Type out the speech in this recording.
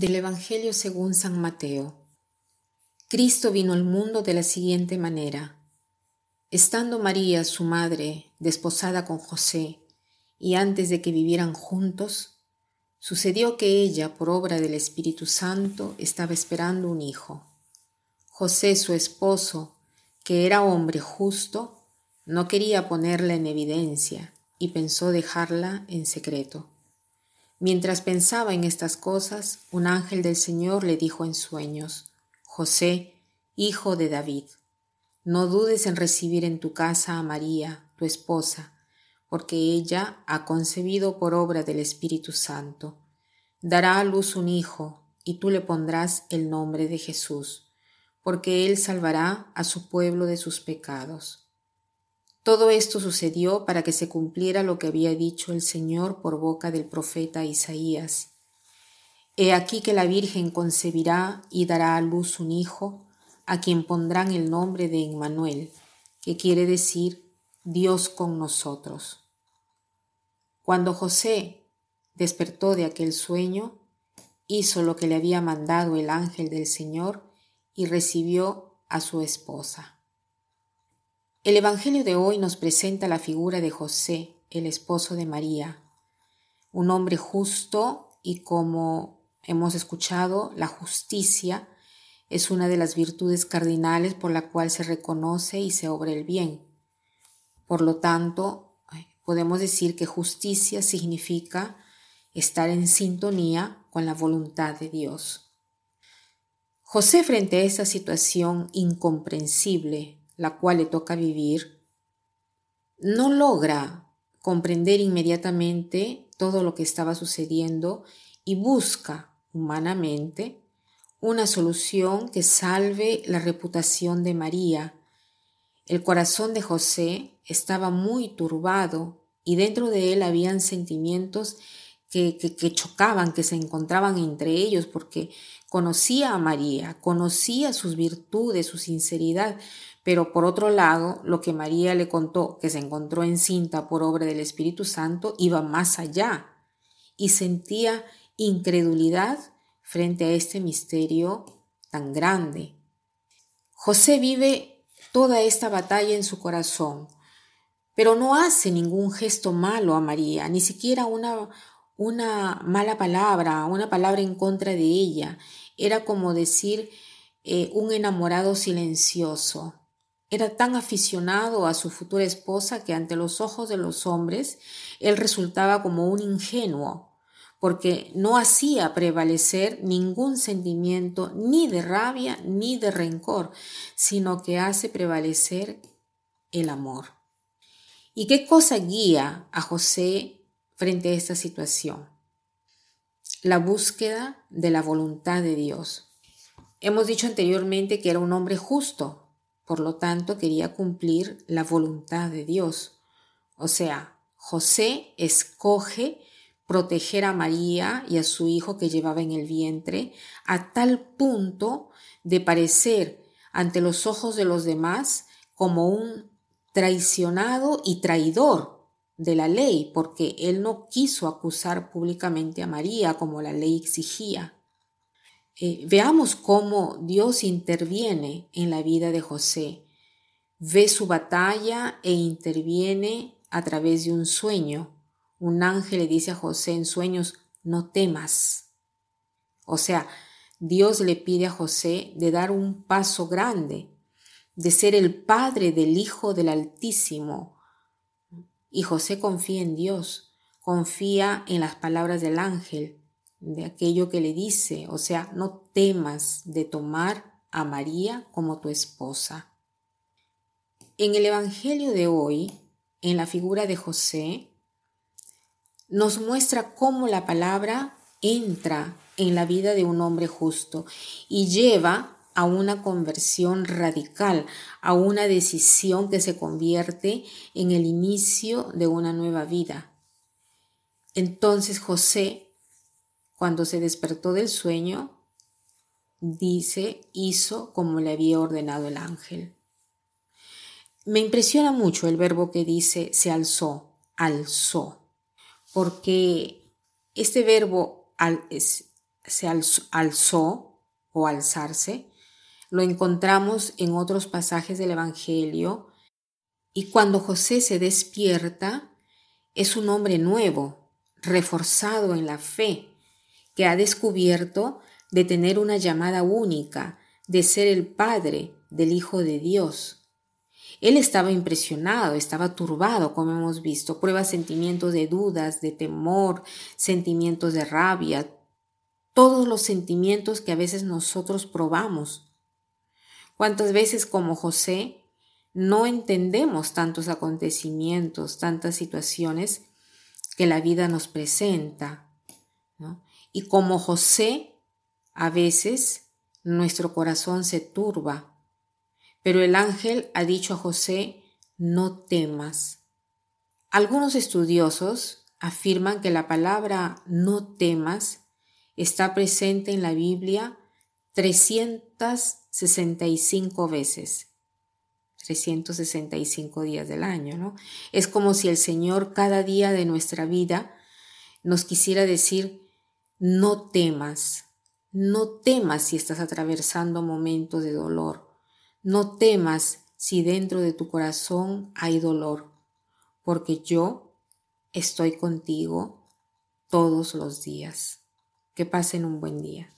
Del Evangelio según San Mateo. Cristo vino al mundo de la siguiente manera. Estando María, su madre, desposada con José, y antes de que vivieran juntos, sucedió que ella, por obra del Espíritu Santo, estaba esperando un hijo. José, su esposo, que era hombre justo, no quería ponerla en evidencia y pensó dejarla en secreto. Mientras pensaba en estas cosas, un ángel del Señor le dijo en sueños, José, hijo de David, no dudes en recibir en tu casa a María, tu esposa, porque ella ha concebido por obra del Espíritu Santo. Dará a luz un hijo, y tú le pondrás el nombre de Jesús, porque él salvará a su pueblo de sus pecados. Todo esto sucedió para que se cumpliera lo que había dicho el Señor por boca del profeta Isaías. He aquí que la Virgen concebirá y dará a luz un hijo, a quien pondrán el nombre de Emmanuel, que quiere decir Dios con nosotros. Cuando José despertó de aquel sueño, hizo lo que le había mandado el ángel del Señor y recibió a su esposa. El Evangelio de hoy nos presenta la figura de José, el esposo de María, un hombre justo y como hemos escuchado, la justicia es una de las virtudes cardinales por la cual se reconoce y se obra el bien. Por lo tanto, podemos decir que justicia significa estar en sintonía con la voluntad de Dios. José frente a esa situación incomprensible la cual le toca vivir, no logra comprender inmediatamente todo lo que estaba sucediendo y busca humanamente una solución que salve la reputación de María. El corazón de José estaba muy turbado y dentro de él habían sentimientos que, que, chocaban, que se encontraban entre ellos, porque conocía a María, conocía sus virtudes, su sinceridad, pero por otro lado, lo que María le contó, que se encontró encinta por obra del Espíritu Santo, iba más allá y sentía incredulidad frente a este misterio tan grande. José vive toda esta batalla en su corazón, pero no hace ningún gesto malo a María, ni siquiera una, una mala palabra, una palabra en contra de ella. Era como decir eh, un enamorado silencioso. Era tan aficionado a su futura esposa que ante los ojos de los hombres él resultaba como un ingenuo, porque no hacía prevalecer ningún sentimiento ni de rabia ni de rencor, sino que hace prevalecer el amor. ¿Y qué cosa guía a José frente a esta situación? La búsqueda de la voluntad de Dios. Hemos dicho anteriormente que era un hombre justo, por lo tanto, quería cumplir la voluntad de Dios. O sea, José escoge proteger a María y a su hijo que llevaba en el vientre a tal punto de parecer ante los ojos de los demás como un traicionado y traidor de la ley, porque él no quiso acusar públicamente a María como la ley exigía. Eh, veamos cómo Dios interviene en la vida de José. Ve su batalla e interviene a través de un sueño. Un ángel le dice a José en sueños, no temas. O sea, Dios le pide a José de dar un paso grande, de ser el padre del Hijo del Altísimo. Y José confía en Dios, confía en las palabras del ángel, de aquello que le dice, o sea, no temas de tomar a María como tu esposa. En el Evangelio de hoy, en la figura de José, nos muestra cómo la palabra entra en la vida de un hombre justo y lleva a una conversión radical, a una decisión que se convierte en el inicio de una nueva vida. Entonces José cuando se despertó del sueño, dice, hizo como le había ordenado el ángel. Me impresiona mucho el verbo que dice se alzó, alzó, porque este verbo al, se alzó o alzarse, lo encontramos en otros pasajes del Evangelio, y cuando José se despierta, es un hombre nuevo, reforzado en la fe, que ha descubierto de tener una llamada única, de ser el Padre del Hijo de Dios. Él estaba impresionado, estaba turbado, como hemos visto, prueba sentimientos de dudas, de temor, sentimientos de rabia, todos los sentimientos que a veces nosotros probamos. ¿Cuántas veces como José no entendemos tantos acontecimientos, tantas situaciones que la vida nos presenta? Y como José, a veces nuestro corazón se turba, pero el ángel ha dicho a José, no temas. Algunos estudiosos afirman que la palabra no temas está presente en la Biblia 365 veces. 365 días del año, ¿no? Es como si el Señor cada día de nuestra vida nos quisiera decir, no temas, no temas si estás atravesando momentos de dolor, no temas si dentro de tu corazón hay dolor, porque yo estoy contigo todos los días. Que pasen un buen día.